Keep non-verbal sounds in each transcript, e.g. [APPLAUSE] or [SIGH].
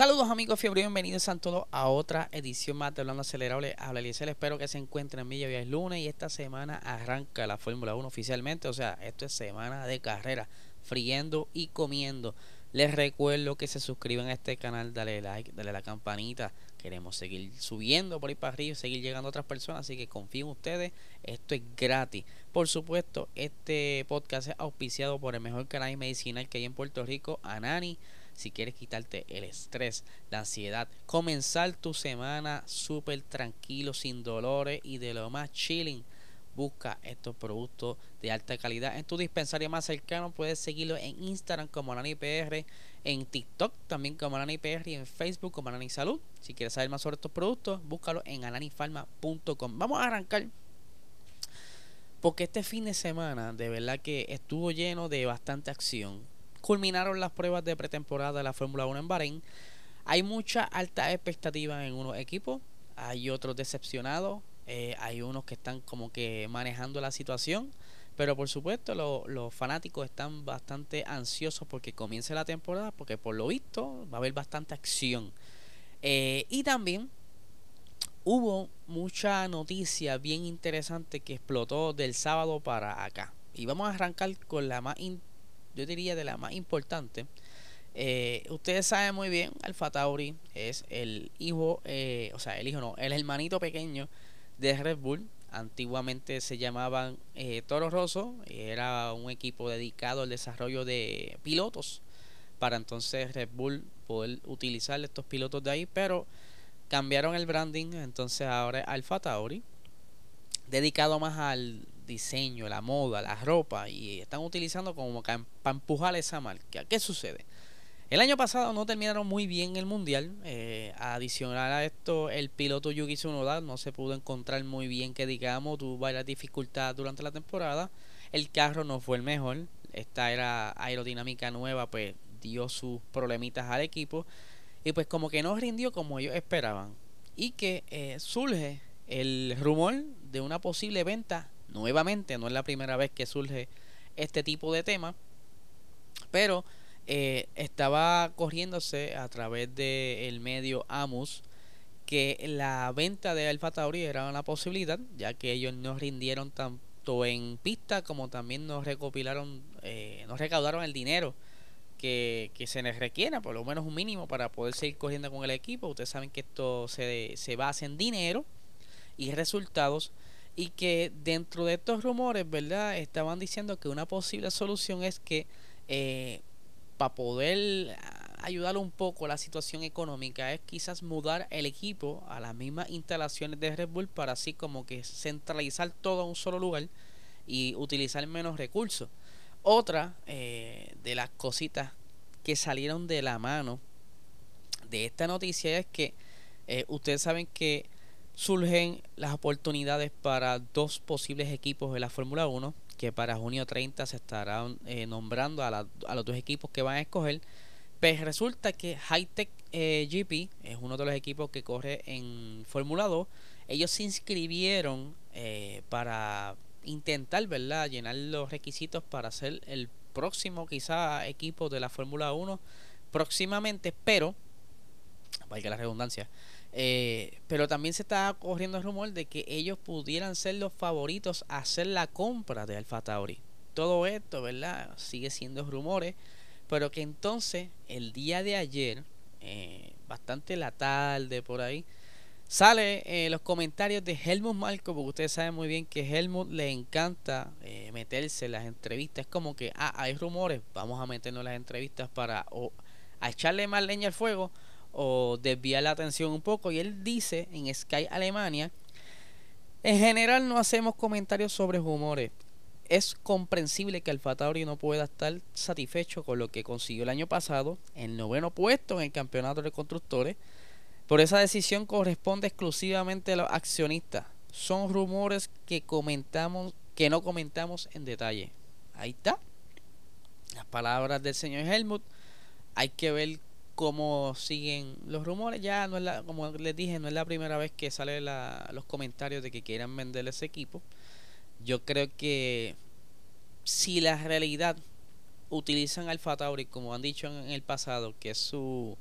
Saludos amigos fiebre, bienvenidos a todos a otra edición más de Hablando Acelerable. Habla Eliezer, espero que se encuentren bien. Hoy es lunes y esta semana arranca la Fórmula 1 oficialmente. O sea, esto es semana de carrera, friendo y comiendo. Les recuerdo que se suscriban a este canal, dale like, dale la campanita. Queremos seguir subiendo por ahí para arriba, seguir llegando a otras personas, así que confío en ustedes. Esto es gratis. Por supuesto, este podcast es auspiciado por el mejor canal medicinal que hay en Puerto Rico, Anani si quieres quitarte el estrés, la ansiedad, comenzar tu semana súper tranquilo, sin dolores y de lo más chilling. Busca estos productos de alta calidad en tu dispensario más cercano. Puedes seguirlo en Instagram como AnaniPR, en TikTok también como AnaniPR y en Facebook como Anani Salud. Si quieres saber más sobre estos productos, búscalo en ananifarma.com. Vamos a arrancar porque este fin de semana de verdad que estuvo lleno de bastante acción culminaron las pruebas de pretemporada de la Fórmula 1 en Bahrein. Hay mucha alta expectativa en unos equipos, hay otros decepcionados, eh, hay unos que están como que manejando la situación, pero por supuesto los fanáticos están bastante ansiosos porque comience la temporada, porque por lo visto va a haber bastante acción. Eh, y también hubo mucha noticia bien interesante que explotó del sábado para acá. Y vamos a arrancar con la más interesante yo diría de la más importante. Eh, ustedes saben muy bien, Alfa Tauri es el hijo, eh, o sea, el hijo no, el hermanito pequeño de Red Bull. Antiguamente se llamaban eh, Toro Rosso, era un equipo dedicado al desarrollo de pilotos para entonces Red Bull poder utilizar estos pilotos de ahí, pero cambiaron el branding, entonces ahora es Alfa Tauri, dedicado más al diseño, la moda, la ropa y están utilizando como para empujar esa marca. ¿Qué sucede? El año pasado no terminaron muy bien el mundial. Eh, adicional a esto, el piloto Yuki Tsunoda no se pudo encontrar muy bien, que digamos, tuvo varias dificultades durante la temporada. El carro no fue el mejor. Esta era aerodinámica nueva, pues dio sus problemitas al equipo. Y pues como que no rindió como ellos esperaban. Y que eh, surge el rumor de una posible venta nuevamente, no es la primera vez que surge este tipo de tema, pero eh, estaba corriéndose a través del medio Amus que la venta de Alfa Tauri era una posibilidad, ya que ellos no rindieron tanto en pista como también nos recopilaron, eh, nos recaudaron el dinero que, que, se les requiera, por lo menos un mínimo para poder seguir corriendo con el equipo. Ustedes saben que esto se, se basa en dinero y resultados y que dentro de estos rumores, ¿verdad? Estaban diciendo que una posible solución es que eh, para poder ayudar un poco la situación económica es quizás mudar el equipo a las mismas instalaciones de Red Bull para así como que centralizar todo en un solo lugar y utilizar menos recursos. Otra eh, de las cositas que salieron de la mano de esta noticia es que eh, ustedes saben que surgen las oportunidades para dos posibles equipos de la Fórmula 1, que para junio 30 se estarán eh, nombrando a, los dos equipos que van a escoger. Pues resulta que Hightech eh, GP es uno de los equipos que corre en Fórmula 2. Ellos se inscribieron eh, para intentar, ¿verdad?, llenar los requisitos para ser el próximo, quizá, equipo de la Fórmula 1 próximamente, pero, valga la redundancia, eh, pero también se está corriendo el rumor de que ellos pudieran ser los favoritos a hacer la compra de Alfa Tauri. Todo esto, ¿verdad? Sigue siendo rumores, pero que entonces el día de ayer, eh, bastante la tarde por ahí, sale eh, los comentarios de Helmut Marco, porque ustedes saben muy bien que Helmut le encanta eh, meterse en las entrevistas. Es como que, ah, hay rumores, vamos a meternos en las entrevistas para o a echarle más leña al fuego o desviar la atención un poco. Y él dice en Sky Alemania, en general no hacemos comentarios sobre humores. es comprensible que Alfa no pueda estar satisfecho con lo que consiguió el año pasado, el noveno puesto en el campeonato de constructores. Por esa decisión corresponde exclusivamente a los accionistas. Son rumores que comentamos, que no comentamos en detalle. Ahí está. Las palabras del señor Helmut. Hay que ver cómo siguen los rumores. Ya no es la, como les dije, no es la primera vez que salen los comentarios de que quieran vender ese equipo. Yo creo que si la realidad utilizan Alfa Tauri, como han dicho en el pasado, que es su,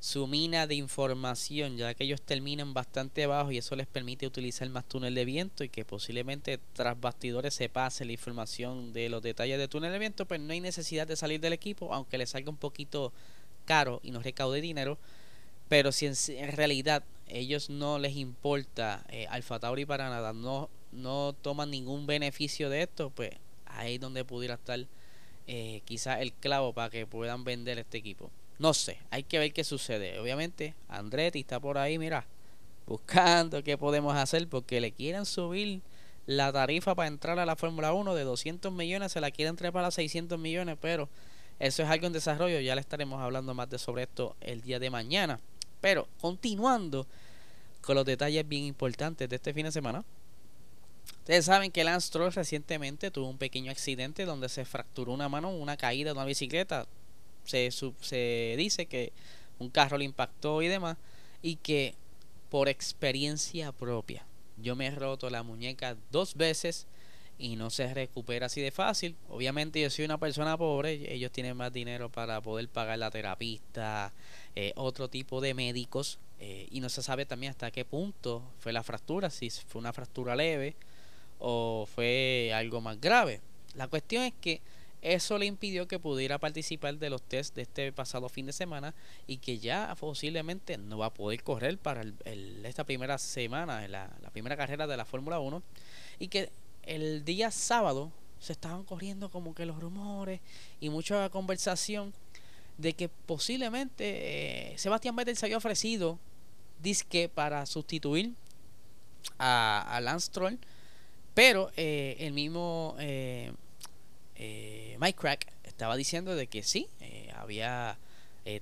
su mina de información, ya que ellos terminan bastante abajo y eso les permite utilizar más túnel de viento y que posiblemente tras bastidores se pase la información de los detalles de túnel de viento, pues no hay necesidad de salir del equipo, aunque le salga un poquito caro y no recaude dinero. Pero si en, realidad ellos no les importa eh, Alfa Tauri para nada, no no toman ningún beneficio de esto, pues ahí es donde pudiera estar eh, quizás el clavo para que puedan vender este equipo. No sé, hay que ver qué sucede. Obviamente, Andretti está por ahí, mira, buscando qué podemos hacer porque le quieren subir la tarifa para entrar a la Fórmula 1 de 200 millones, se la quieren trepar a 600 millones, pero eso es algo en desarrollo, ya le estaremos hablando más de sobre esto el día de mañana. Pero continuando con los detalles bien importantes de este fin de semana, Ustedes saben que Lance Stroll recientemente tuvo un pequeño accidente donde se fracturó una mano, una caída de una bicicleta. Se, se dice que un carro le impactó y demás. Y que por experiencia propia, yo me he roto la muñeca dos veces y no se recupera así de fácil. Obviamente yo soy una persona pobre, ellos tienen más dinero para poder pagar la terapista, eh, otro tipo de médicos eh, y no se sabe también hasta qué punto fue la fractura, si fue una fractura leve o fue algo más grave. La cuestión es que eso le impidió que pudiera participar de los test de este pasado fin de semana y que ya posiblemente no va a poder correr para esta primera semana, la, la primera carrera de la Fórmula 1 y que el día sábado se estaban corriendo como que los rumores y mucha conversación de que posiblemente eh, Sebastián Vettel se había ofrecido disque para sustituir a, a Lance Troll pero eh, el mismo eh, eh, Mike Crack estaba diciendo de que sí, había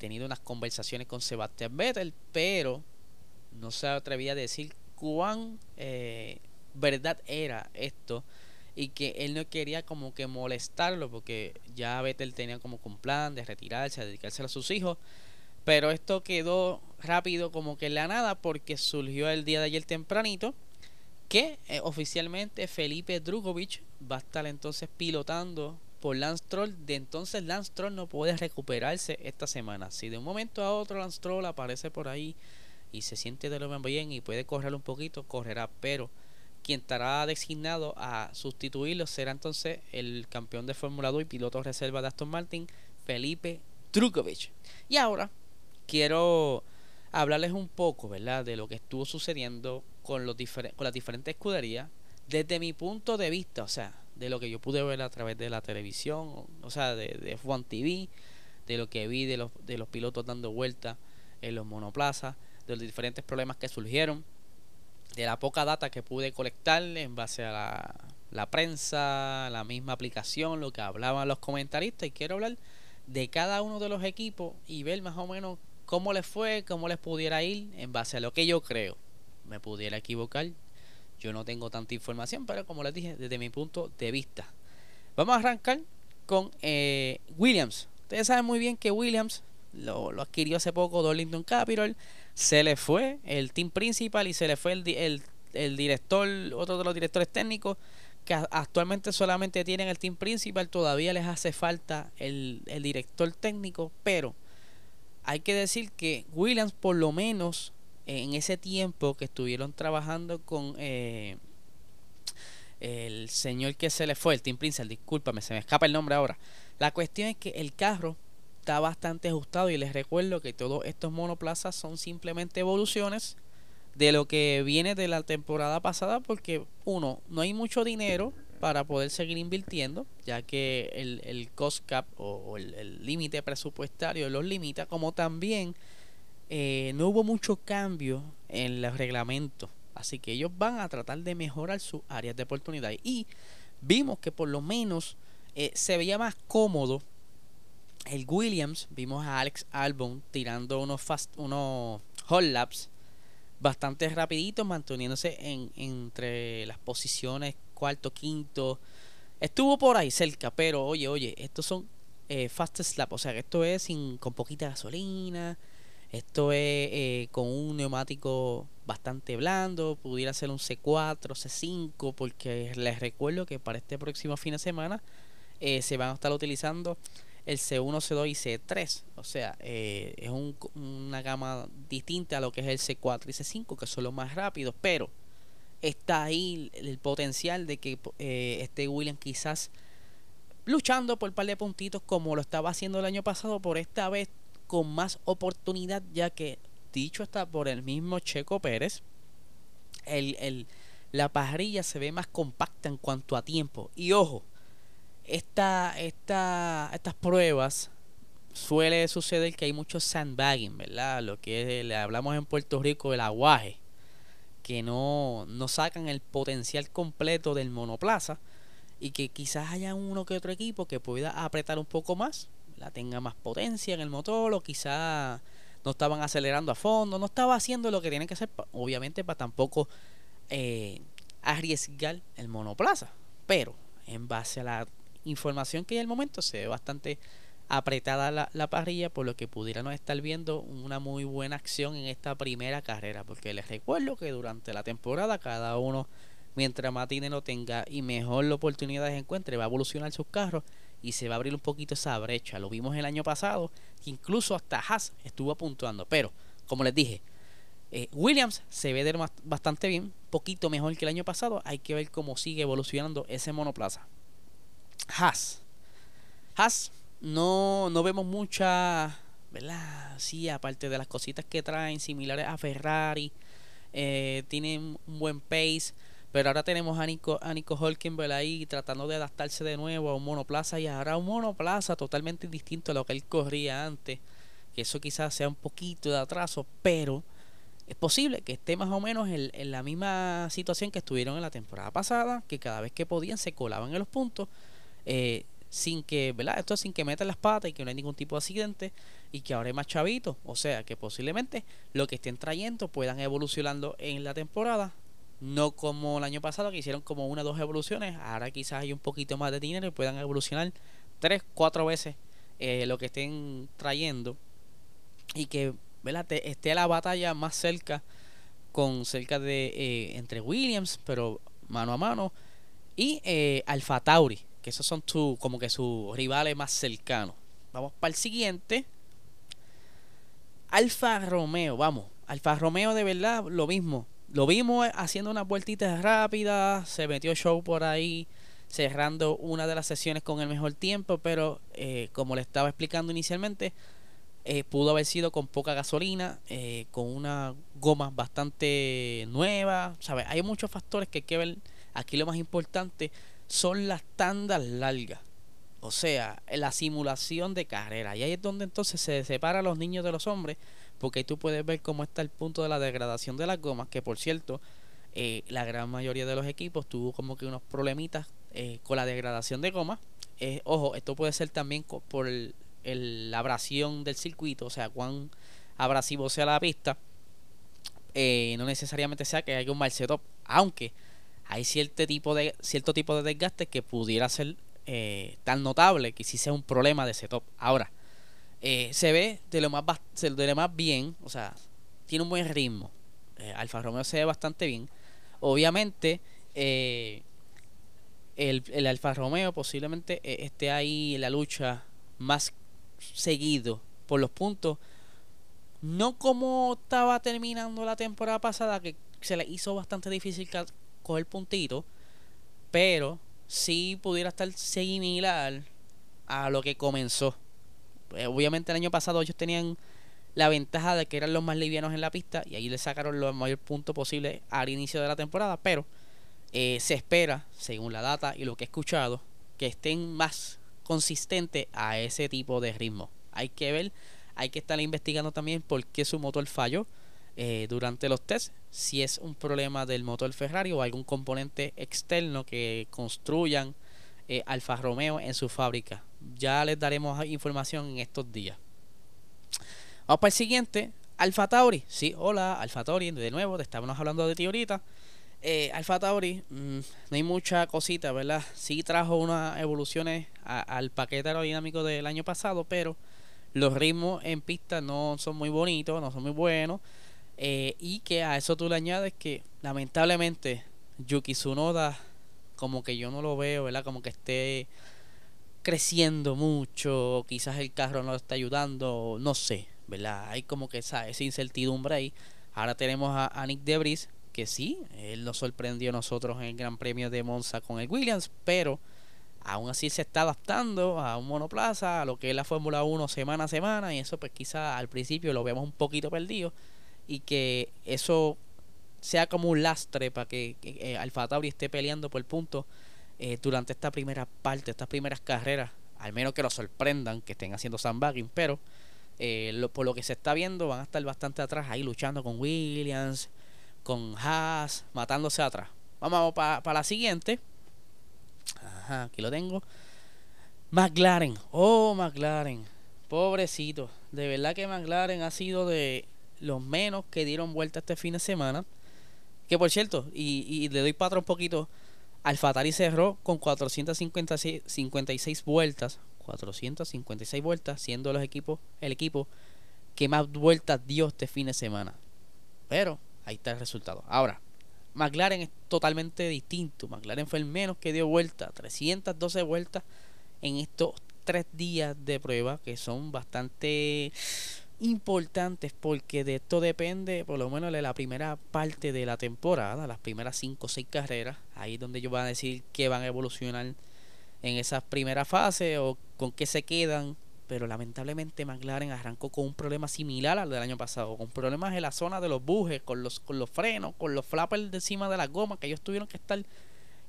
tenido unas conversaciones con Sebastian Vettel, pero no se atrevía a decir cuán verdad era esto y que él no quería como que molestarlo porque ya Vettel tenía como un plan de retirarse, de dedicarse a sus hijos. Pero esto quedó rápido como que en la nada porque surgió el día de ayer tempranito que eh, oficialmente Felipe Drugovic va a estar entonces pilotando por Lance Troll. De entonces Lance Troll no puede recuperarse esta semana. Si de un momento a otro Lance Troll aparece por ahí y se siente de lo bien y puede correr un poquito, correrá. Pero quien estará designado a sustituirlo será entonces el campeón de Fórmula 2 y piloto reserva de Aston Martin, Felipe Drugovic. Y ahora quiero hablarles un poco, ¿verdad?, de lo que estuvo sucediendo con, los con las diferentes escuderías desde mi punto de vista, o sea, de lo que yo pude ver a través de la televisión, o sea, de, de F1 TV, de lo que vi de los, de los pilotos dando vueltas en los monoplazas, de los diferentes problemas que surgieron, de la poca data que pude colectar en base a la, la prensa, la misma aplicación, lo que hablaban los comentaristas, y quiero hablar de cada uno de los equipos y ver más o menos cómo les fue, cómo les pudiera ir en base a lo que yo creo. Me pudiera equivocar, yo no tengo tanta información, pero como les dije, desde mi punto de vista. Vamos a arrancar con eh, Williams. Ustedes saben muy bien que Williams lo, adquirió hace poco Darlington Capital. Se le fue el team principal y se le fue el, el, director, otro de los directores técnicos que actualmente solamente tienen el team principal. Todavía les hace falta el, el director técnico, pero hay que decir que Williams por lo menos en ese tiempo que estuvieron trabajando con eh, el señor que se le fue, el Team Prince, discúlpame, se me escapa el nombre ahora. La cuestión es que el carro está bastante ajustado y les recuerdo que todos estos monoplazas son simplemente evoluciones de lo que viene de la temporada pasada porque uno, no hay mucho dinero para poder seguir invirtiendo, ya que el, el cost cap o, el límite presupuestario los limita, como también eh, no hubo mucho cambio en los reglamentos. Así que ellos van a tratar de mejorar sus áreas de oportunidad. Y vimos que por lo menos eh, se veía más cómodo el Williams. Vimos a Alex Albon tirando unos fast, unos hot laps bastante rapiditos, manteniéndose en, entre las posiciones cuarto, quinto. Estuvo por ahí cerca, pero oye, oye, estos son eh, fast slap, o sea que esto es sin, con poquita gasolina, esto es eh, con un neumático bastante blando, pudiera ser un C4, C5, porque les recuerdo que para este próximo fin de semana eh, se van a estar utilizando el C1, C2 y C3. O sea, eh, es una gama distinta a lo que es el C4 y C5, que son los más rápidos, pero está ahí el, potencial de que eh, esté William quizás luchando por un par de puntitos como lo estaba haciendo el año pasado, por esta vez con más oportunidad, ya que dicho está por el mismo Checo Pérez, el, el, la parrilla se ve más compacta en cuanto a tiempo. Y ojo, esta, esta, estas pruebas suele suceder que hay mucho sandbagging, ¿verdad? Lo que le hablamos en Puerto Rico del aguaje, que no, no sacan el potencial completo del monoplaza y que quizás haya uno que otro equipo que pueda apretar un poco más, la tenga más potencia en el motor o quizás no estaban acelerando a fondo, no estaba haciendo lo que tienen que hacer, obviamente para tampoco eh, arriesgar el monoplaza, pero en base a la información que en el momento se ve bastante apretada la, la, parrilla, por lo que pudiéramos estar viendo una muy buena acción en esta primera carrera, porque les recuerdo que durante la temporada cada uno, mientras más dinero tenga y mejor la oportunidad encuentre, va a evolucionar sus carros y se va a abrir un poquito esa brecha. Lo vimos el año pasado, que incluso hasta Haas estuvo puntuando, pero como les dije, eh, Williams se ve bastante bien, poquito mejor que el año pasado, hay que ver cómo sigue evolucionando ese monoplaza. Haas. Haas, no, no vemos mucha, ¿verdad? Sí, aparte de las cositas que traen, similares a Ferrari, eh, tienen un buen pace. Pero ahora tenemos a Nico, a Nico Hulkenberg ahí tratando de adaptarse de nuevo a un monoplaza y ahora un monoplaza totalmente distinto a lo que él corría antes. Que eso quizás sea un poquito de atraso, pero es posible que esté más o menos en, en, la misma situación que estuvieron en la temporada pasada, que cada vez que podían se colaban en los puntos eh, sin que, ¿verdad? Esto sin que metan las patas y que no hay ningún tipo de accidente y que ahora hay más chavitos. O sea que posiblemente lo que estén trayendo puedan evolucionando en la temporada. No como el año pasado que hicieron como una o dos evoluciones. Ahora quizás hay un poquito más de dinero y puedan evolucionar tres, cuatro veces eh, lo que estén trayendo. Y que ¿verdad? esté la batalla más cerca con cerca de eh, entre Williams, pero mano a mano. Y eh, Alfa Tauri que esos son tu, como que sus rivales más cercanos. Vamos para el siguiente. Alfa Romeo, vamos. Alfa Romeo de verdad, lo mismo. Lo vimos haciendo unas vueltitas rápidas, se metió show por ahí, cerrando una de las sesiones con el mejor tiempo, pero eh, como le estaba explicando inicialmente, eh, pudo haber sido con poca gasolina, eh, con una goma bastante nueva, ¿sabes? Hay muchos factores que hay que ver. Aquí lo más importante son las tandas largas. O sea, la simulación de carrera. Y ahí es donde entonces se separa a los niños de los hombres. Porque ahí tú puedes ver cómo está el punto de la degradación de las gomas. Que por cierto, eh, la gran mayoría de los equipos tuvo como que unos problemitas eh, con la degradación de goma. Eh, ojo, esto puede ser también por la abrasión del circuito. O sea, cuán abrasivo sea la pista. no necesariamente sea que haya un mal setup. Aunque hay cierto tipo de, cierto tipo de desgaste que pudiera ser eh, tan notable que si sea un problema de setup. Ahora, eh, se ve de lo, más, de lo más bien, o sea, tiene un buen ritmo. Eh, Alfa Romeo se ve bastante bien. Obviamente, el, el Alfa Romeo posiblemente esté ahí en la lucha más seguido por los puntos. No como estaba terminando la temporada pasada, que se le hizo bastante difícil coger puntito, pero si pudiera estar similar a lo que comenzó. Eh, obviamente el año pasado ellos tenían la ventaja de que eran los más livianos en la pista y ahí le sacaron los mayor puntos posible al inicio de la temporada, pero eh, se espera, según la data y lo que he escuchado, que estén más consistentes a ese tipo de ritmo. Hay que ver, hay que estar investigando también por qué su motor falló. Eh, durante los tests si es un problema del motor Ferrari o algún componente externo que construyan eh, Alfa Romeo en su fábrica. Ya les daremos información en estos días. Vamos para el siguiente. Alfa Tauri. Sí, hola, Alfa Tauri. De nuevo, te estábamos hablando de ti ahorita. Eh, Alfa Tauri, mm, no hay mucha cosita, ¿verdad? Sí trajo unas evoluciones al paquete aerodinámico del año pasado, pero los ritmos en pista no son muy bonitos, no son muy buenos. Eh, y que a eso tú le añades que lamentablemente Yuki Tsunoda como que yo no lo veo, ¿verdad? Como que esté creciendo mucho, quizás el carro no lo está ayudando, no sé, ¿verdad? Hay como que esa, esa incertidumbre ahí. Ahora tenemos a, Nick Debris, que sí, él nos sorprendió a nosotros en el Gran Premio de Monza con el Williams, pero aún así se está adaptando a un monoplaza, a lo que es la Fórmula 1 semana a semana, y eso pues quizás al principio lo vemos un poquito perdido, y que eso sea como un lastre para que, eh, Alfa Tauri esté peleando por el punto eh, durante esta primera parte, estas primeras carreras, al menos que lo sorprendan, que estén haciendo sandbagging, pero eh, por lo que se está viendo van a estar bastante atrás ahí luchando con Williams, con Haas, matándose atrás. Vamos para la siguiente. Ajá, aquí lo tengo. McLaren, oh McLaren, pobrecito. De verdad que McLaren ha sido de los menos que dieron vuelta este fin de semana. Que por cierto, y, le doy para un poquito, Alfatari cerró con 456 vueltas. 456 vueltas, siendo los equipos, el equipo que más vueltas dio este fin de semana. Pero ahí está el resultado. Ahora, McLaren es totalmente distinto. McLaren fue el menos que dio vueltas, 312 vueltas en estos tres días de prueba, que son bastante importantes porque de esto depende por lo menos de la primera parte de la temporada, las primeras 5 o 6 carreras, ahí es donde ellos van a decir que van a evolucionar en esas primeras fases o con qué se quedan, pero lamentablemente McLaren arrancó con un problema similar al del año pasado, con problemas en la zona de los bujes, con los, con los frenos, con los flappers de encima de la goma, que ellos tuvieron que estar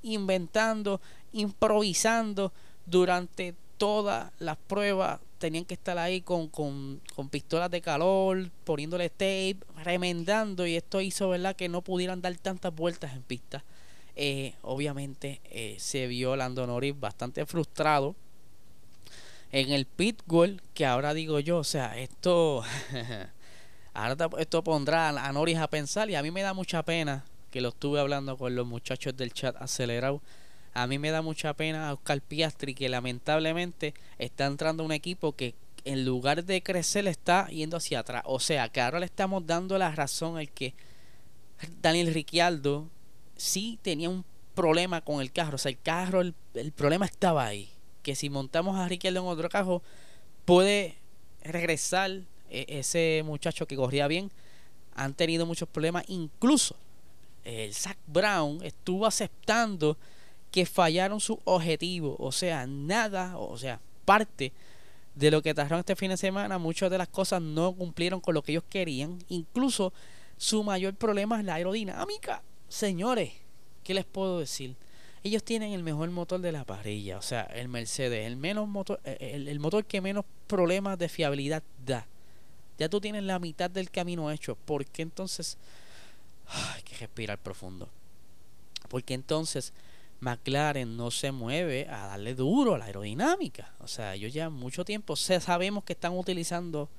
inventando, improvisando durante todas las pruebas tenían que estar ahí con, con, con, pistolas de calor, poniéndole tape, remendando y esto hizo verdad que no pudieran dar tantas vueltas en pista. Eh, obviamente eh, se vio Lando Norris bastante frustrado en el pit goal que ahora digo yo, o sea, esto [LAUGHS] ahora esto pondrá a Norris a pensar y a mí me da mucha pena que lo estuve hablando con los muchachos del chat acelerado a mí me da mucha pena a Oscar Piastri que lamentablemente está entrando un equipo que en lugar de crecer está yendo hacia atrás. O sea, que ahora le estamos dando la razón al que Daniel Ricciardo sí tenía un problema con el carro. O sea, el carro, el, problema estaba ahí. Que si montamos a Ricciardo en otro carro, puede regresar e, ese muchacho que corría bien. Han tenido muchos problemas. Incluso el Zach Brown estuvo aceptando que fallaron su objetivo. O sea, nada, o sea, parte de lo que trajeron este fin de semana, muchas de las cosas no cumplieron con lo que ellos querían. Incluso su mayor problema es la aerodinámica. Señores, ¿qué les puedo decir? Ellos tienen el mejor motor de la parrilla, o sea, el Mercedes, el menos motor, eh, el, motor que menos problemas de fiabilidad da. Ya tú tienes la mitad del camino hecho. ¿Por qué entonces? hay que respirar profundo. Porque entonces McLaren no se mueve a darle duro a la aerodinámica. O sea, ellos ya mucho tiempo sabemos que están utilizando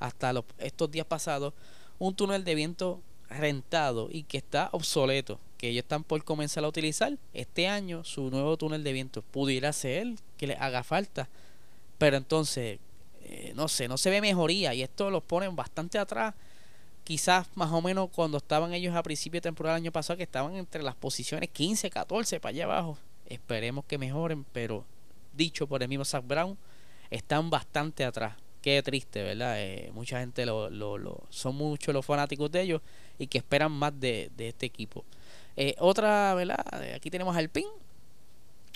hasta los, estos días pasados un túnel de viento rentado y que está obsoleto, que ellos están por comenzar a utilizar este año su nuevo túnel de viento. Pudiera ser que les haga falta, pero entonces, eh, no sé, no se ve mejoría y esto los ponen bastante atrás quizás más o menos cuando estaban ellos a principio de temporada del año pasado, que estaban entre las posiciones 15, 14 para allá abajo. Esperemos que mejoren, pero dicho por el mismo Zach Brown, están bastante atrás. Qué triste, ¿verdad? Eh, mucha gente lo, lo, lo, son muchos los fanáticos de ellos y que esperan más de, este equipo. Eh, otra, ¿verdad? Aquí tenemos al PIN.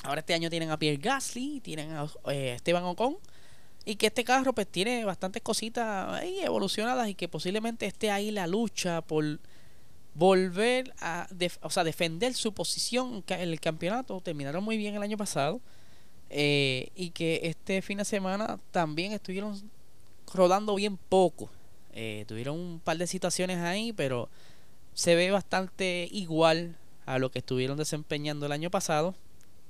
Ahora este año tienen a Pierre Gasly, tienen a eh, Esteban Ocon y que este carro pues tiene bastantes cositas evolucionadas y que posiblemente esté ahí la lucha por volver a o sea, defender su posición en el campeonato. Terminaron muy bien el año pasado. Eh, y que este fin de semana también estuvieron rodando bien poco. Eh, tuvieron un par de situaciones ahí, pero se ve bastante igual a lo que estuvieron desempeñando el año pasado.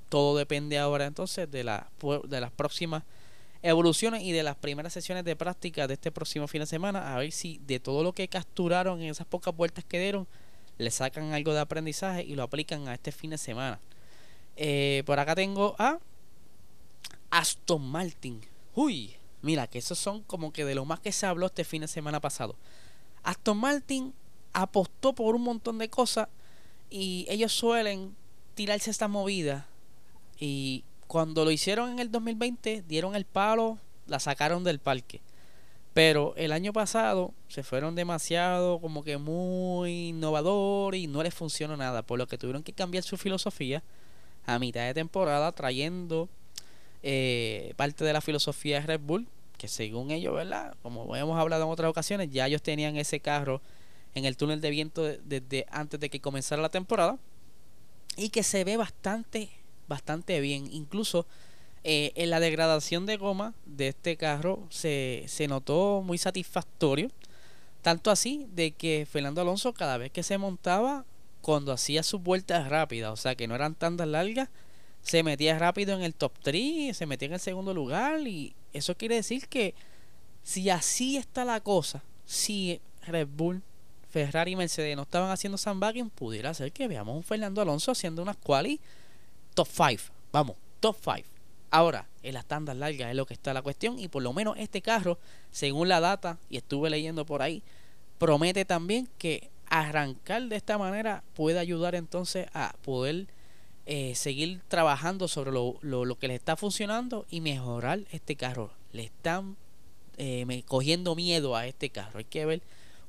Todo depende ahora entonces de, la, de las próximas evoluciones y de las primeras sesiones de práctica de este próximo fin de semana. A ver si de todo lo que capturaron en esas pocas vueltas que dieron, le sacan algo de aprendizaje y lo aplican a este fin de semana. Eh, por acá tengo a Aston Martin. Uy, mira, que esos son como que de lo más que se habló este fin de semana pasado. Aston Martin apostó por un montón de cosas y ellos suelen tirarse esta movida y cuando lo hicieron en el 2020 dieron el palo, la sacaron del parque. Pero el año pasado se fueron demasiado como que muy innovador y no les funcionó nada, por lo que tuvieron que cambiar su filosofía a mitad de temporada trayendo eh, parte de la filosofía de Red Bull, que según ellos, ¿verdad? Como hemos hablado en otras ocasiones, ya ellos tenían ese carro en el túnel de viento desde antes de que comenzara la temporada y que se ve bastante, bastante bien. Incluso eh, en la degradación de goma de este carro se, se notó muy satisfactorio. Tanto así de que Fernando Alonso cada vez que se montaba cuando hacía sus vueltas rápidas, o sea que no eran tan largas, se metía rápido en el top 3, se metía en el segundo lugar y eso quiere decir que si así está la cosa, si Red Bull, Ferrari y Mercedes no estaban haciendo sandbagging, pudiera ser que veamos un Fernando Alonso haciendo unas quali top 5, vamos, top 5. Ahora, en las tandas largas es lo que está la cuestión y por lo menos este carro, según la data, y estuve leyendo por ahí, promete también que arrancar de esta manera puede ayudar entonces a poder eh, seguir trabajando sobre lo, lo, que le está funcionando y mejorar este carro. Le están eh, cogiendo miedo a este carro. Hay que ver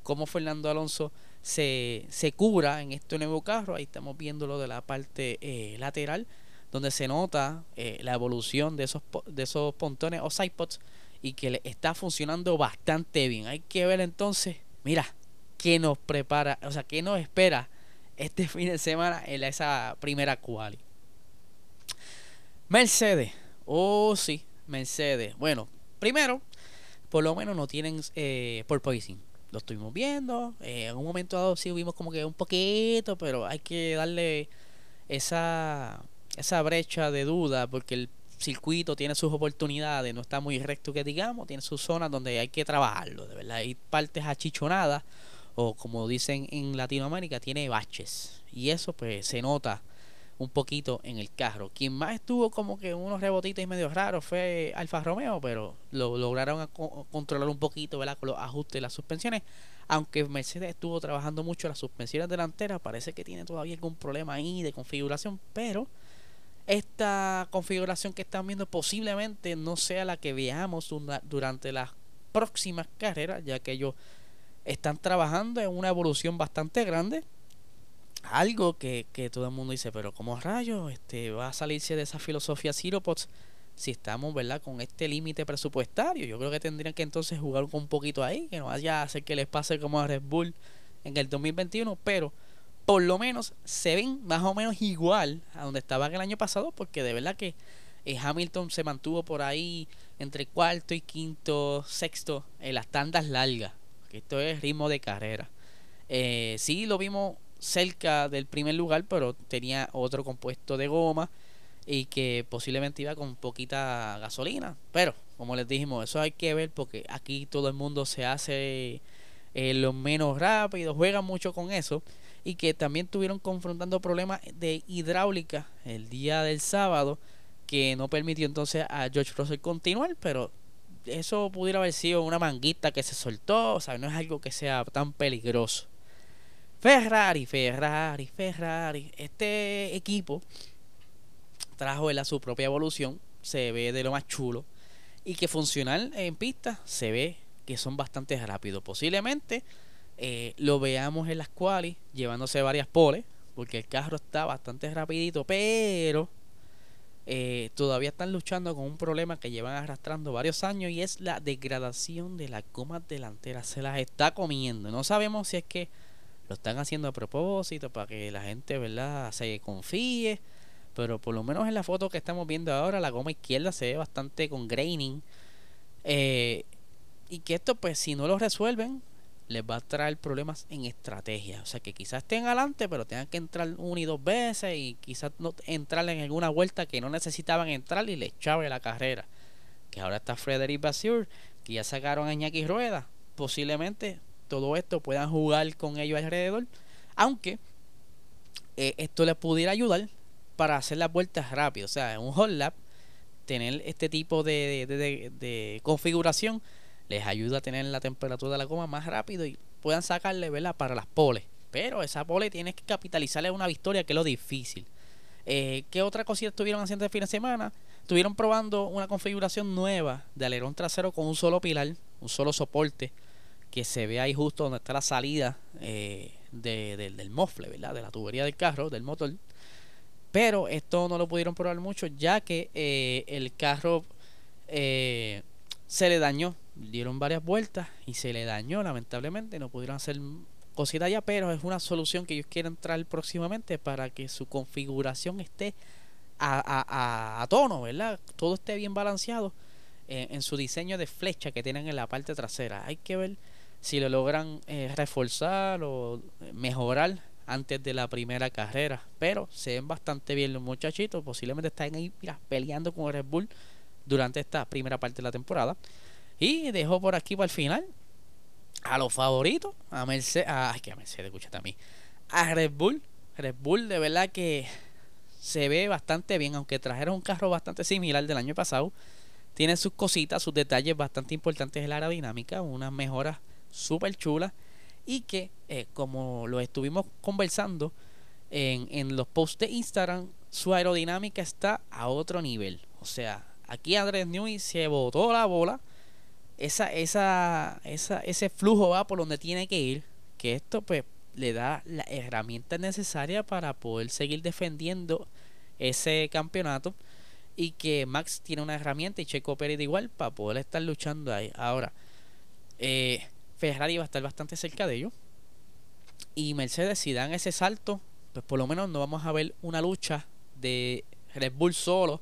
cómo Fernando Alonso se, se cubra en este nuevo carro. Ahí estamos viendo lo de la parte eh, lateral, donde se nota la evolución de esos, de esos pontones o sidepods y que le está funcionando bastante bien. Hay que ver entonces, mira, qué nos prepara, o sea, qué nos espera este [LAUGHS] fin de semana en esa primera quali. Mercedes, oh sí, Mercedes. Bueno, primero, por lo menos no tienen eh, por poison. Lo estuvimos viendo. Eh, en un momento dado sí vimos como que un poquito, pero hay que darle esa, esa brecha de duda porque el circuito tiene sus oportunidades, no está muy recto que digamos, tiene sus zonas donde hay que trabajarlo, de verdad. Hay partes achichonadas o como dicen en Latinoamérica, tiene baches. Y eso pues se nota un poquito en el carro. Quien más estuvo como que unos rebotitos medio raros fue Alfa Romeo, pero lo lograron controlar un poquito ¿verdad? con los ajustes de las suspensiones. Aunque Mercedes estuvo trabajando mucho las suspensiones delanteras, parece que tiene todavía algún problema ahí de configuración, pero esta configuración que están viendo posiblemente no sea la que veamos durante las próximas carreras, ya que ellos están trabajando en una evolución bastante grande. Algo que, todo el mundo dice, pero como rayos este, va a salirse de esa filosofía Ciropods si estamos verdad con este límite presupuestario? Yo creo que tendrían que entonces jugar un poquito ahí, que no vaya a hacer que les pase como a Red Bull en el 2021, pero por lo menos se ven más o menos igual a donde estaban el año pasado, porque de verdad que eh, Hamilton se mantuvo por ahí entre cuarto y quinto, sexto en las tandas largas esto es ritmo de carrera. Eh, sí, lo vimos cerca del primer lugar, pero tenía otro compuesto de goma y que posiblemente iba con poquita gasolina. Pero, como les dijimos, eso hay que ver porque aquí todo el mundo se hace eh, lo menos rápido, juega mucho con eso. Y que también tuvieron confrontando problemas de hidráulica el día del sábado, que no permitió entonces a George Russell continuar, pero eso pudiera haber sido una manguita que se soltó, o sea, no es algo que sea tan peligroso. Ferrari, Ferrari, Ferrari. Este equipo trajo él su propia evolución, se ve de lo más chulo y que funcional en pista se ve que son bastante rápidos. Posiblemente eh, lo veamos en las quali llevándose varias poles, porque el carro está bastante rapidito, pero eh, todavía están luchando con un problema que llevan arrastrando varios años y es la degradación de las gomas delanteras. Se las está comiendo. No sabemos si es que lo están haciendo a propósito para que la gente verdad se confíe. Pero por lo menos en la foto que estamos viendo ahora, la goma izquierda se ve bastante con graining. Eh, y que esto pues si no lo resuelven les va a traer problemas en estrategia. O sea que quizás estén adelante, pero tengan que entrar una y dos veces y quizás no entrar en alguna vuelta que no necesitaban entrar y les chave la carrera. Que ahora está Frederick Basur, que ya sacaron a Iñaki Rueda. Posiblemente todo esto puedan jugar con ellos alrededor. Aunque eh, esto les pudiera ayudar para hacer las vueltas rápido. O sea, en un hot lap, tener este tipo de, de, de configuración les ayuda a tener la temperatura de la goma más rápido y puedan sacarle ¿verdad? para las poles. Pero esa pole tienes que capitalizarle una victoria, que es lo difícil. Eh, ¿Qué otra cosita estuvieron haciendo el fin de semana? Estuvieron probando una configuración nueva de alerón trasero con un solo pilar, un solo soporte, que se ve ahí justo donde está la salida eh, del mofle, ¿verdad? De la tubería del carro, del motor. Pero esto no lo pudieron probar mucho, ya que eh, el carro se le dañó dieron varias vueltas y se le dañó lamentablemente, no pudieron hacer cositas ya, pero es una solución que ellos quieren traer próximamente para que su configuración esté a, a, tono, ¿verdad? Todo esté bien balanceado en, su diseño de flecha que tienen en la parte trasera. Hay que ver si lo logran eh, reforzar o mejorar antes de la primera carrera. Pero se ven bastante bien los muchachitos. Posiblemente están ahí peleando con el Red Bull durante esta primera parte de la temporada. Y dejó por aquí para el final a los favoritos, a Mercedes, ay que a Mercedes, escúchate a mí, a Red Bull. Red Bull de verdad que se ve bastante bien, aunque trajeron un carro bastante similar del año pasado. Tiene sus cositas, sus detalles bastante importantes en la aerodinámica, unas mejoras súper chulas y que, eh, como lo estuvimos conversando en, en los posts de Instagram, su aerodinámica está a otro nivel. O sea, aquí Andrés Newey se botó la bola esa, esa, esa, ese flujo va por donde tiene que ir, que esto pues le da la herramienta necesaria para poder seguir defendiendo ese campeonato y que Max tiene una herramienta y Checo Pérez igual para poder estar luchando ahí. Ahora, eh, Ferrari va a estar bastante cerca de ellos y Mercedes si dan ese salto, pues por lo menos no vamos a ver una lucha de Red Bull solo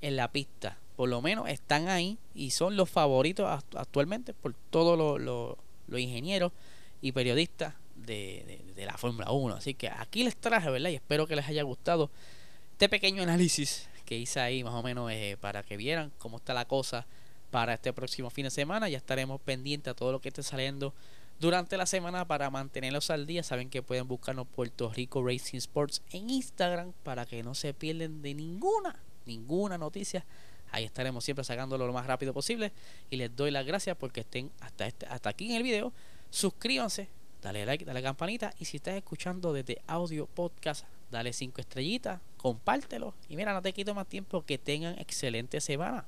en la pista por lo menos están ahí y son los favoritos actualmente por todos los ingenieros y periodistas de, la Fórmula 1. Así que aquí les traje, ¿verdad? Y espero que les haya gustado este pequeño análisis que hice ahí más o menos eh, para que vieran cómo está la cosa para este próximo fin de semana. Ya estaremos pendientes a todo lo que esté saliendo durante la semana para mantenerlos al día. Saben que pueden buscarnos Puerto Rico Racing Sports en Instagram para que no se pierden de ninguna, ninguna noticia Ahí estaremos siempre sacándolo lo más rápido posible. Y les doy las gracias porque estén hasta, este, hasta aquí en el video. Suscríbanse, dale like, dale campanita. Y si estás escuchando desde audio podcast, dale cinco estrellitas, compártelo. Y mira, no te quito más tiempo. Que tengan excelente semana.